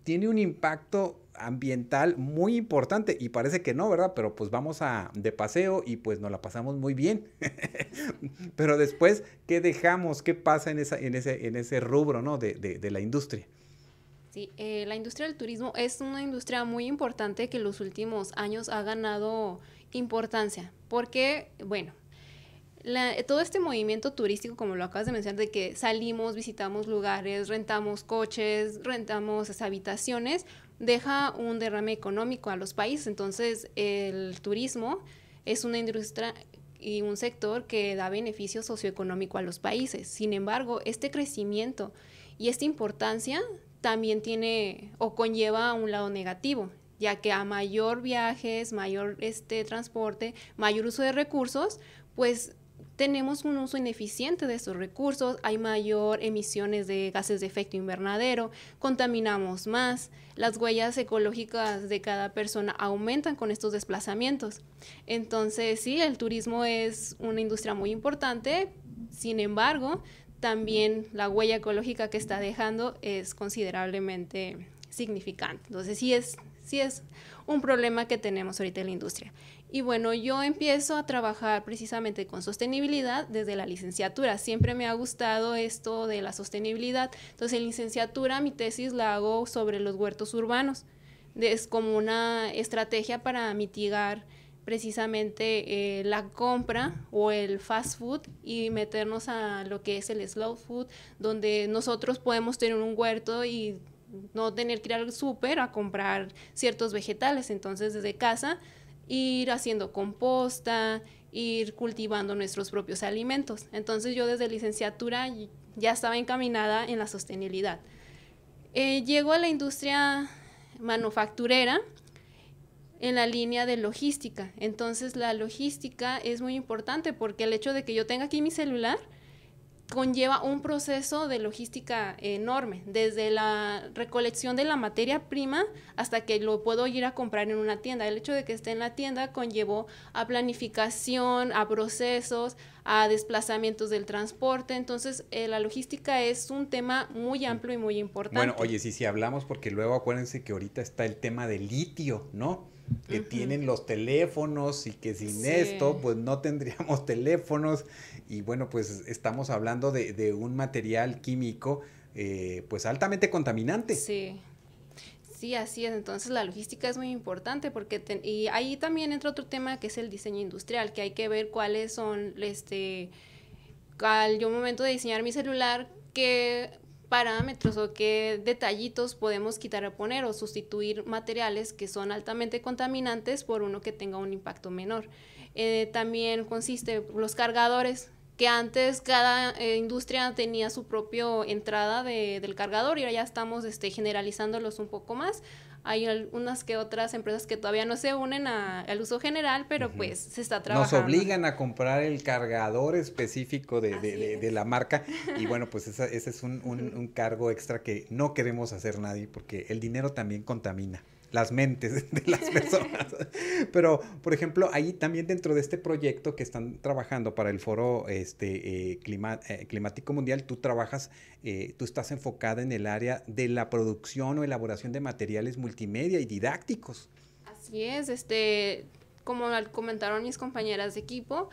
tiene un impacto ambiental muy importante y parece que no, ¿verdad? Pero pues vamos a de paseo y pues nos la pasamos muy bien. Pero después, ¿qué dejamos? ¿Qué pasa en, en, ese, en ese rubro, ¿no? De, de, la industria. Sí, eh, la industria del turismo es una industria muy importante que en los últimos años ha ganado importancia. Porque, bueno, todo este movimiento turístico, como lo acabas de mencionar, de que salimos, visitamos lugares, rentamos coches, rentamos habitaciones, deja un derrame económico a los países. Entonces, el turismo es una industria y un sector que da beneficio socioeconómico a los países. Sin embargo, este crecimiento y esta importancia también tiene o conlleva un lado negativo, ya que a mayor viajes, mayor este transporte, mayor uso de recursos, pues tenemos un uso ineficiente de estos recursos, hay mayor emisiones de gases de efecto invernadero, contaminamos más, las huellas ecológicas de cada persona aumentan con estos desplazamientos. Entonces, sí, el turismo es una industria muy importante, sin embargo, también la huella ecológica que está dejando es considerablemente significante. Entonces, sí es, sí es un problema que tenemos ahorita en la industria. Y bueno, yo empiezo a trabajar precisamente con sostenibilidad desde la licenciatura. Siempre me ha gustado esto de la sostenibilidad. Entonces, en licenciatura mi tesis la hago sobre los huertos urbanos. Es como una estrategia para mitigar precisamente eh, la compra o el fast food y meternos a lo que es el slow food, donde nosotros podemos tener un huerto y no tener que ir al súper a comprar ciertos vegetales. Entonces, desde casa, ir haciendo composta, ir cultivando nuestros propios alimentos. Entonces, yo desde licenciatura ya estaba encaminada en la sostenibilidad. Eh, llego a la industria manufacturera en la línea de logística. Entonces, la logística es muy importante porque el hecho de que yo tenga aquí mi celular, conlleva un proceso de logística enorme, desde la recolección de la materia prima hasta que lo puedo ir a comprar en una tienda. El hecho de que esté en la tienda conllevó a planificación, a procesos, a desplazamientos del transporte. Entonces, eh, la logística es un tema muy amplio y muy importante. Bueno, oye, sí, sí hablamos porque luego acuérdense que ahorita está el tema del litio, ¿no? que tienen los teléfonos y que sin esto pues no tendríamos teléfonos y bueno, pues estamos hablando de, un material químico eh, pues altamente contaminante. Sí. Sí, así es. Entonces la logística es muy importante porque y ahí también entra otro tema que es el diseño industrial, que hay que ver cuáles son, este, al yo momento de diseñar mi celular, qué parámetros o qué detallitos podemos quitar o poner o sustituir materiales que son altamente contaminantes por uno que tenga un impacto menor. Eh, también consiste los cargadores que antes cada eh, industria tenía su propia entrada de, del cargador y ahora ya estamos este, generalizándolos un poco más. Hay unas que otras empresas que todavía no se unen al uso general, pero pues se está trabajando. Nos obligan a comprar el cargador específico de, de, de, la marca. Y bueno, pues ese es un, un, un cargo extra que no queremos hacer nadie porque el dinero también contamina las mentes de las personas. Pero, por ejemplo, ahí también dentro de este proyecto que están trabajando para el foro este, eh, eh, climático mundial, tú trabajas, eh, tú estás enfocada en el área de la producción o elaboración de materiales multimedia y didácticos. Así es, este, como comentaron mis compañeras de equipo,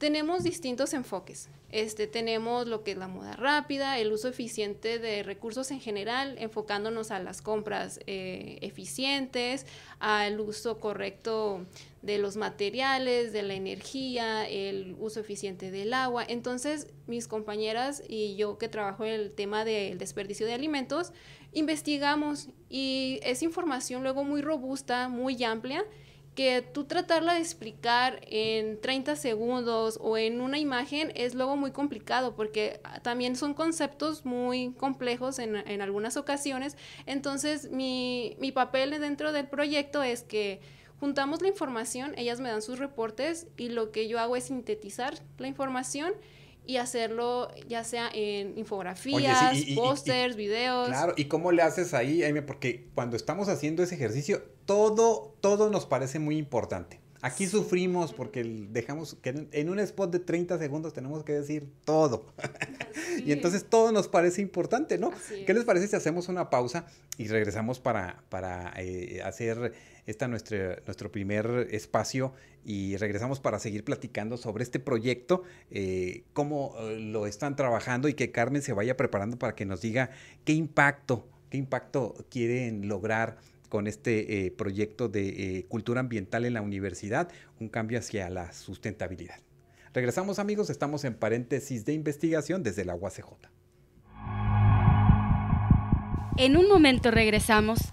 tenemos distintos enfoques. Este, tenemos lo que es la moda rápida, el uso eficiente de recursos en general, enfocándonos a las compras eh, eficientes, al uso correcto de los materiales, de la energía, el uso eficiente del agua. Entonces, mis compañeras y yo que trabajo en el tema del desperdicio de alimentos, investigamos y es información luego muy robusta, muy amplia que tú tratarla de explicar en 30 segundos o en una imagen es luego muy complicado porque también son conceptos muy complejos en, en algunas ocasiones. Entonces mi, mi papel dentro del proyecto es que juntamos la información, ellas me dan sus reportes y lo que yo hago es sintetizar la información y hacerlo ya sea en infografías, pósters, videos. Claro, ¿y cómo le haces ahí, Porque cuando estamos haciendo ese ejercicio, todo, todo nos parece muy importante. Aquí sufrimos porque dejamos que en un spot de 30 segundos tenemos que decir todo. y entonces todo nos parece importante, ¿no? ¿Qué les parece si hacemos una pausa y regresamos para, para eh, hacer esta nuestro, nuestro primer espacio y regresamos para seguir platicando sobre este proyecto, eh, cómo eh, lo están trabajando y que Carmen se vaya preparando para que nos diga qué impacto, qué impacto quieren lograr con este eh, proyecto de cultura ambiental en la universidad, un cambio hacia la sustentabilidad. Regresamos amigos, estamos en paréntesis de investigación desde la UACJ. En un momento regresamos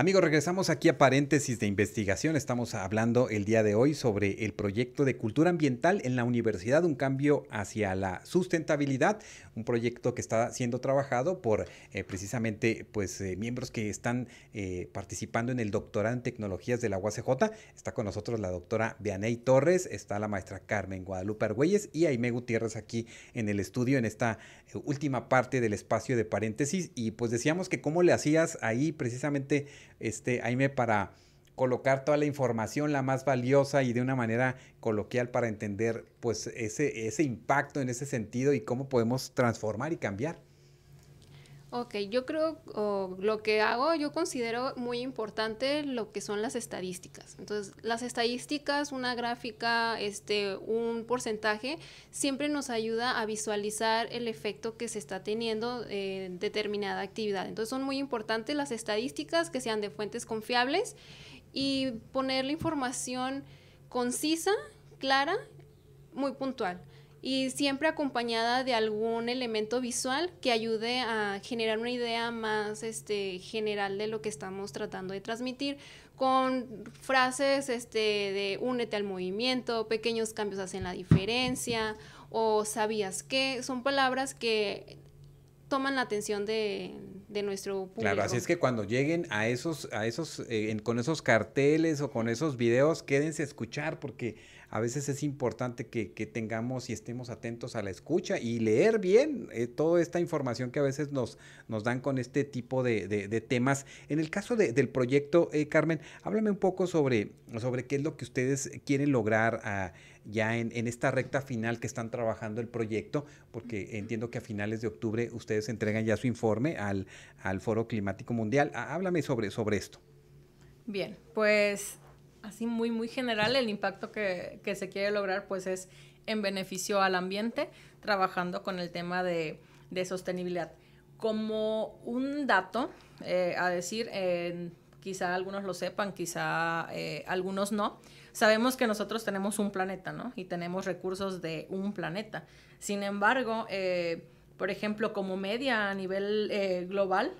Amigos, regresamos aquí a paréntesis de investigación. Estamos hablando el día de hoy sobre el proyecto de cultura ambiental en la universidad, un cambio hacia la sustentabilidad, un proyecto que está siendo trabajado por eh, precisamente pues eh, miembros que están eh, participando en el doctorado en tecnologías de la UACJ. Está con nosotros la doctora Vianey Torres, está la maestra Carmen Guadalupe Argüelles y Aime Gutiérrez aquí en el estudio en esta última parte del espacio de paréntesis y pues decíamos que cómo le hacías ahí precisamente este, Aime, para, colocar toda la información, la más valiosa y de una manera coloquial para entender pues ese, ese impacto en ese sentido y cómo podemos transformar y cambiar. Ok, yo creo, lo que hago, yo considero muy importante lo que son las estadísticas. Entonces, las estadísticas, una gráfica, este, un porcentaje, siempre nos ayuda a visualizar el efecto que se está teniendo en determinada actividad. Entonces, son muy importantes las estadísticas que sean de fuentes confiables y poner la información concisa, clara, muy puntual y siempre acompañada de algún elemento visual que ayude a generar una idea más este, general de lo que estamos tratando de transmitir con frases este, de únete al movimiento, pequeños cambios hacen la diferencia o sabías que son palabras que toman la atención de, nuestro público. Claro, así es que cuando lleguen a esos, a esos, eh, con esos carteles o con esos videos, quédense a escuchar porque a veces es importante que, tengamos y estemos atentos a la escucha y leer bien eh, toda esta información que a veces nos, nos dan con este tipo de, temas. En el caso del proyecto, eh, Carmen, háblame un poco sobre, sobre qué es lo que ustedes quieren lograr ah, ya en, esta recta final que están trabajando el proyecto, porque entiendo que a finales de octubre ustedes entregan ya su informe al, al Foro Climático Mundial. Ah, háblame sobre, sobre esto. Bien, pues así muy, muy general, el impacto que, se quiere lograr pues es en beneficio al ambiente, trabajando con el tema de, sostenibilidad. Como un dato, eh, a decir, quizá algunos lo sepan, quizá eh, algunos no, sabemos que nosotros tenemos un planeta, ¿no? Y tenemos recursos de un planeta. Sin embargo, eh, por ejemplo, como media a nivel global,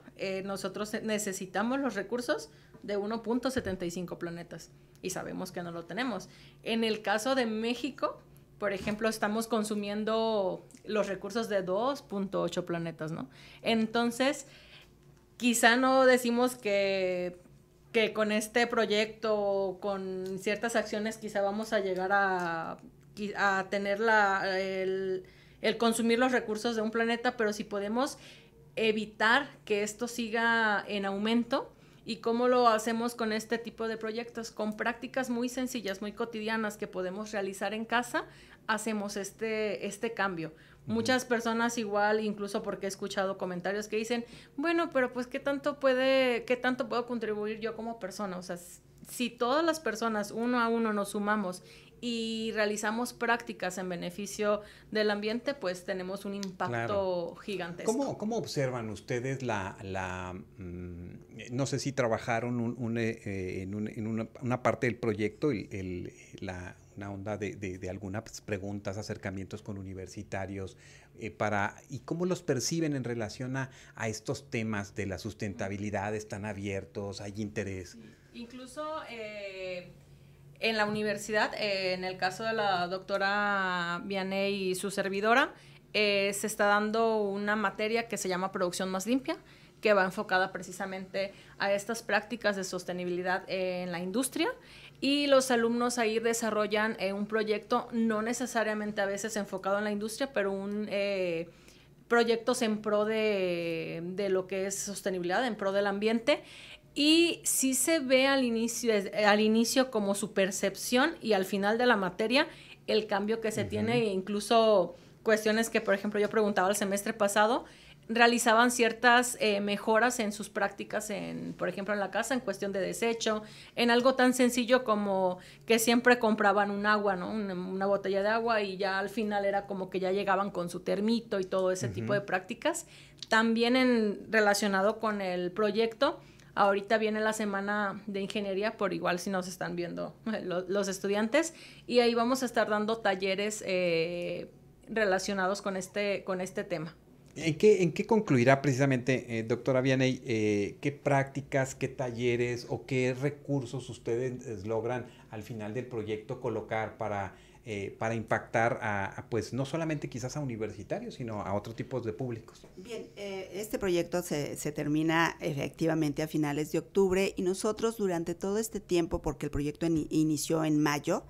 nosotros necesitamos los recursos de 1.75 planetas y sabemos que no lo tenemos. En el caso de México, por ejemplo, estamos consumiendo los recursos de 2.8 planetas, ¿no? Entonces, quizá no decimos que, que con este proyecto, con ciertas acciones, quizá vamos a llegar a, a tener la, el, el consumir los recursos de un planeta, pero si podemos evitar que esto siga en aumento, ¿Y cómo lo hacemos con este tipo de proyectos? Con prácticas muy sencillas, muy cotidianas que podemos realizar en casa, hacemos este, este cambio. Muchas personas igual, incluso porque he escuchado comentarios que dicen, bueno, pero pues qué tanto puede, qué tanto puedo contribuir yo como persona. O sea, si todas las personas uno a uno nos sumamos y realizamos prácticas en beneficio del ambiente, pues tenemos un impacto gigantesco. ¿Cómo, ¿Cómo, observan ustedes la, la mm, no sé si trabajaron un, eh, eh, en, un, en una, parte del proyecto, el, la, una onda de, de, algunas preguntas, acercamientos con universitarios, eh, para, y cómo los perciben en relación a, a, estos temas de la sustentabilidad, están abiertos, hay interés. Incluso en la universidad, eh, en el caso de la doctora Vianney y su servidora, eh, se está dando una materia que se llama producción más limpia, que va enfocada precisamente a estas prácticas de sostenibilidad en la industria. Y los alumnos ahí desarrollan eh, un proyecto no necesariamente a veces enfocado en la industria, pero un proyectos en pro de, de, lo que es sostenibilidad, en pro del ambiente y sí se ve al inicio, al inicio como su percepción y al final de la materia el cambio que se tiene e incluso cuestiones que, por ejemplo, yo preguntaba el semestre pasado, realizaban ciertas eh, mejoras en sus prácticas, en, por ejemplo, en la casa, en cuestión de desecho, en algo tan sencillo como que siempre compraban un agua, ¿no? Una, botella de agua y ya al final era como que ya llegaban con su termito y todo ese tipo de prácticas. También en, relacionado con el proyecto, Ahorita viene la semana de ingeniería, por igual si nos están viendo los estudiantes, y ahí vamos a estar dando talleres eh, relacionados con este, con este tema. ¿En qué, ¿En qué concluirá precisamente, eh, doctora Vianey, eh, qué prácticas, qué talleres o qué recursos ustedes logran al final del proyecto colocar para eh, para impactar a, pues no solamente quizás a universitarios, sino a otros tipos de públicos. Bien, eh, este proyecto se, se, termina efectivamente a finales de octubre y nosotros durante todo este tiempo, porque el proyecto inició en mayo,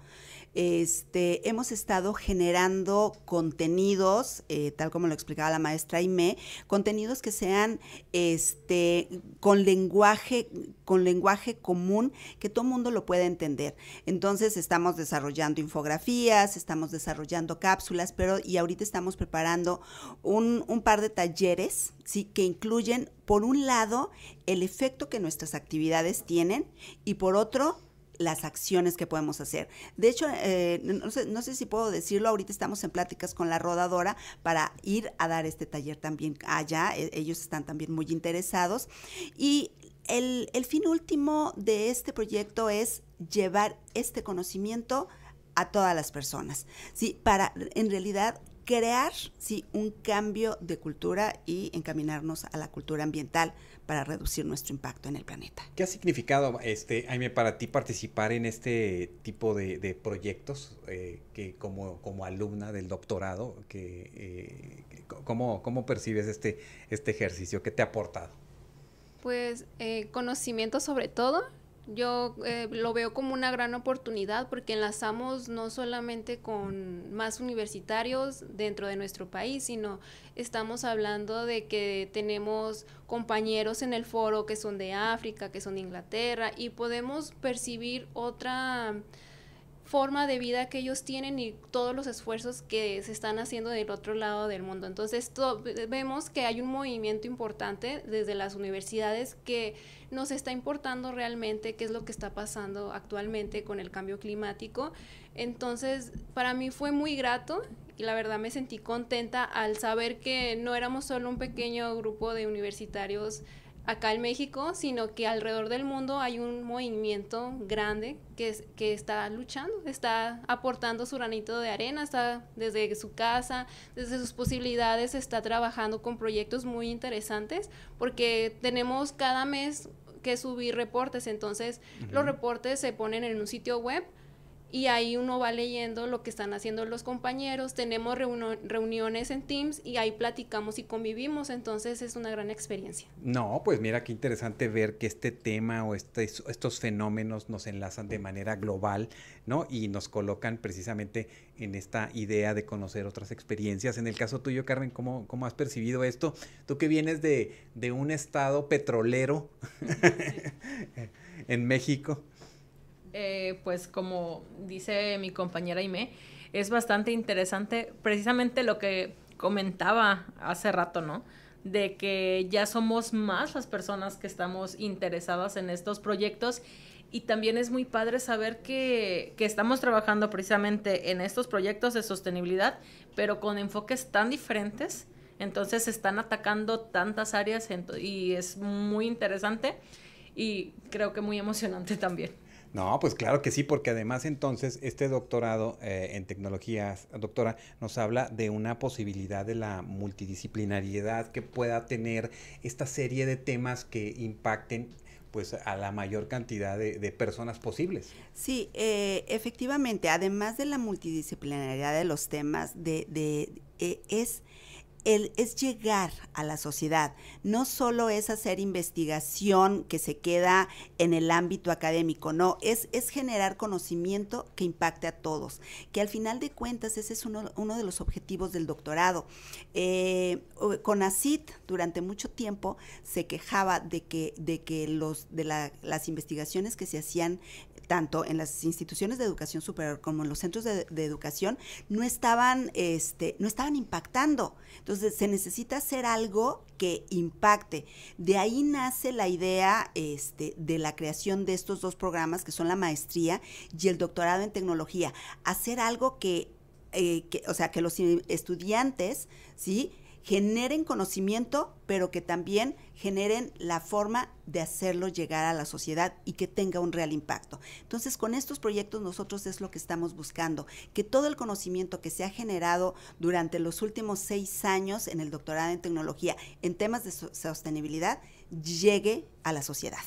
este, hemos estado generando contenidos, eh, tal como lo explicaba la maestra Aime, contenidos que sean este, con lenguaje, con lenguaje común que todo mundo lo pueda entender. Entonces estamos desarrollando infografías, estamos desarrollando cápsulas, pero y ahorita estamos preparando un, par de talleres que incluyen, por un lado, el efecto que nuestras actividades tienen y por otro, las acciones que podemos hacer. De hecho, eh, no, sé, si puedo decirlo, ahorita estamos en pláticas con la rodadora para ir a dar este taller también allá. E, ellos están también muy interesados. Y el, el fin último de este proyecto es llevar este conocimiento a todas las personas, ¿sí? Para en realidad crear, sí, un cambio de cultura y encaminarnos a la cultura ambiental para reducir nuestro impacto en el planeta. ¿Qué ha significado, este, Jaime, para ti participar en este tipo de, proyectos eh, que como, como alumna del doctorado, que, eh, ¿cómo, ¿cómo, percibes este, este ejercicio? ¿Qué te ha aportado? Pues eh, conocimiento sobre todo, yo eh, lo veo como una gran oportunidad porque enlazamos no solamente con más universitarios dentro de nuestro país, sino estamos hablando de que tenemos compañeros en el foro que son de África, que son de Inglaterra y podemos percibir otra forma de vida que ellos tienen y todos los esfuerzos que se están haciendo del otro lado del mundo. Entonces vemos que hay un movimiento importante desde las universidades que nos está importando realmente qué es lo que está pasando actualmente con el cambio climático. Entonces para mí fue muy grato y la verdad me sentí contenta al saber que no éramos solo un pequeño grupo de universitarios acá en México, sino que alrededor del mundo hay un movimiento grande que, que está luchando, está aportando su granito de arena, está desde su casa, desde sus posibilidades, está trabajando con proyectos muy interesantes, porque tenemos cada mes que subir reportes, entonces los reportes se ponen en un sitio web y ahí uno va leyendo lo que están haciendo los compañeros, tenemos reuniones en Teams y ahí platicamos y convivimos, entonces es una gran experiencia. No, pues mira qué interesante ver que este tema o este, estos fenómenos nos enlazan de manera global, ¿no? Y nos colocan precisamente en esta idea de conocer otras experiencias. En el caso tuyo, Carmen, ¿cómo, cómo has percibido esto? Tú que vienes de, de un estado petrolero en México. Eh, pues como dice mi compañera Ime, es bastante interesante precisamente lo que comentaba hace rato, ¿no? De que ya somos más las personas que estamos interesadas en estos proyectos y también es muy padre saber que, que, estamos trabajando precisamente en estos proyectos de sostenibilidad, pero con enfoques tan diferentes. Entonces se están atacando tantas áreas y es muy interesante y creo que muy emocionante también. No, pues claro que sí, porque además entonces este doctorado eh, en tecnologías, doctora, nos habla de una posibilidad de la multidisciplinariedad que pueda tener esta serie de temas que impacten pues a la mayor cantidad de, personas posibles. Sí, eh, efectivamente, además de la multidisciplinariedad de los temas, de, de eh, es es llegar a la sociedad, no solo es hacer investigación que se queda en el ámbito académico, no, es, es generar conocimiento que impacte a todos, que al final de cuentas ese es uno, uno de los objetivos del doctorado. Eh, con ACID durante mucho tiempo se quejaba de que, de que los, de las investigaciones que se hacían tanto en las instituciones de educación superior como en los centros de, educación, no estaban, este, no estaban impactando. Entonces, se necesita hacer algo que impacte. De ahí nace la idea este, de la creación de estos dos programas, que son la maestría y el doctorado en tecnología. Hacer algo que, eh, que o sea, que los estudiantes, ¿sí? Generen conocimiento, pero que también generen la forma de hacerlo llegar a la sociedad y que tenga un real impacto. Entonces, con estos proyectos nosotros es lo que estamos buscando, que todo el conocimiento que se ha generado durante los últimos seis años en el doctorado en tecnología en temas de sostenibilidad llegue a la sociedad.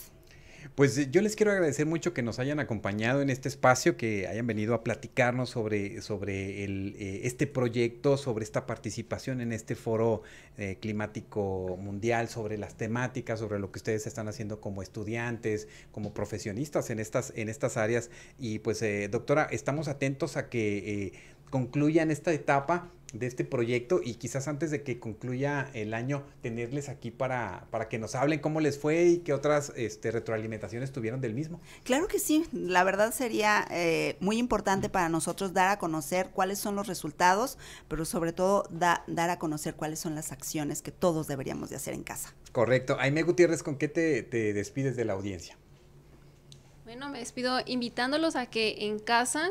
Pues eh, yo les quiero agradecer mucho que nos hayan acompañado en este espacio, que hayan venido a platicarnos sobre, sobre el, eh, este proyecto, sobre esta participación en este foro eh, climático mundial, sobre las temáticas, sobre lo que ustedes están haciendo como estudiantes, como profesionistas en estas, en estas áreas. Y pues, doctora, estamos atentos a que concluyan esta etapa de este proyecto y quizás antes de que concluya el año tenerles aquí para, para que nos hablen cómo les fue y qué otras este, retroalimentaciones tuvieron del mismo. Claro que sí, la verdad sería eh, muy importante para nosotros dar a conocer cuáles son los resultados, pero sobre todo dar a conocer cuáles son las acciones que todos deberíamos de hacer en casa. Correcto. Aime Gutiérrez, ¿con qué te, te despides de la audiencia? Bueno, me despido invitándolos a que en casa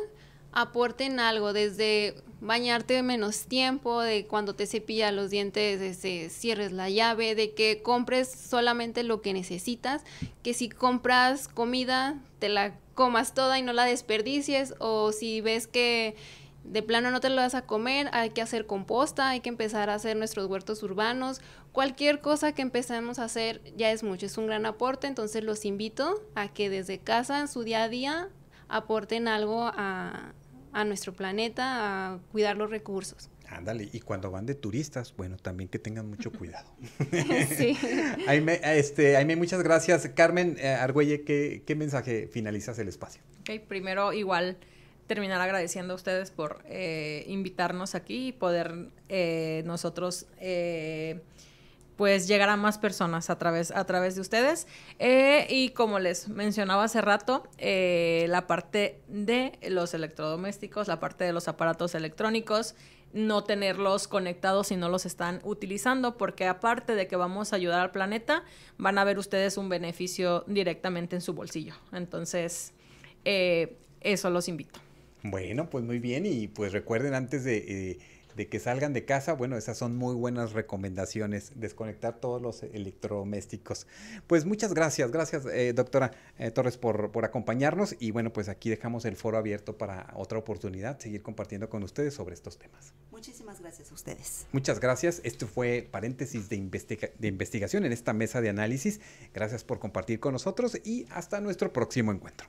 aporten algo, desde bañarte menos tiempo, de cuando te cepillas los dientes, cierres la llave, de que compres solamente lo que necesitas, que si compras comida, te la comas toda y no la desperdicies, o si ves que de plano no te lo vas a comer, hay que hacer composta, hay que empezar a hacer nuestros huertos urbanos, cualquier cosa que empecemos a hacer ya es mucho, es un gran aporte, entonces los invito a que desde casa, en su día a día, aporten algo a, a nuestro planeta, a cuidar los recursos. Ándale, y cuando van de turistas, bueno, también que tengan mucho cuidado. sí. Aime, este, Aime, muchas gracias. Carmen eh, Argüelle, ¿qué, ¿qué, mensaje finalizas el espacio? Ok, primero igual terminar agradeciendo a ustedes por eh, invitarnos aquí y poder eh, nosotros pues llegar a más personas a través, a través de ustedes. Eh, y como les mencionaba hace rato, eh, la parte de los electrodomésticos, la parte de los aparatos electrónicos, no tenerlos conectados si no los están utilizando, porque aparte de que vamos a ayudar al planeta, van a ver ustedes un beneficio directamente en su bolsillo. Entonces, eh, eso los invito. Bueno, pues muy bien y pues recuerden antes de de que salgan de casa, bueno, esas son muy buenas recomendaciones, desconectar todos los electrodomésticos. Pues muchas gracias, gracias eh, doctora eh, Torres por, por acompañarnos y bueno, pues aquí dejamos el foro abierto para otra oportunidad, seguir compartiendo con ustedes sobre estos temas. Muchísimas gracias a ustedes. Muchas gracias, esto fue paréntesis de, de investigación en esta mesa de análisis. Gracias por compartir con nosotros y hasta nuestro próximo encuentro.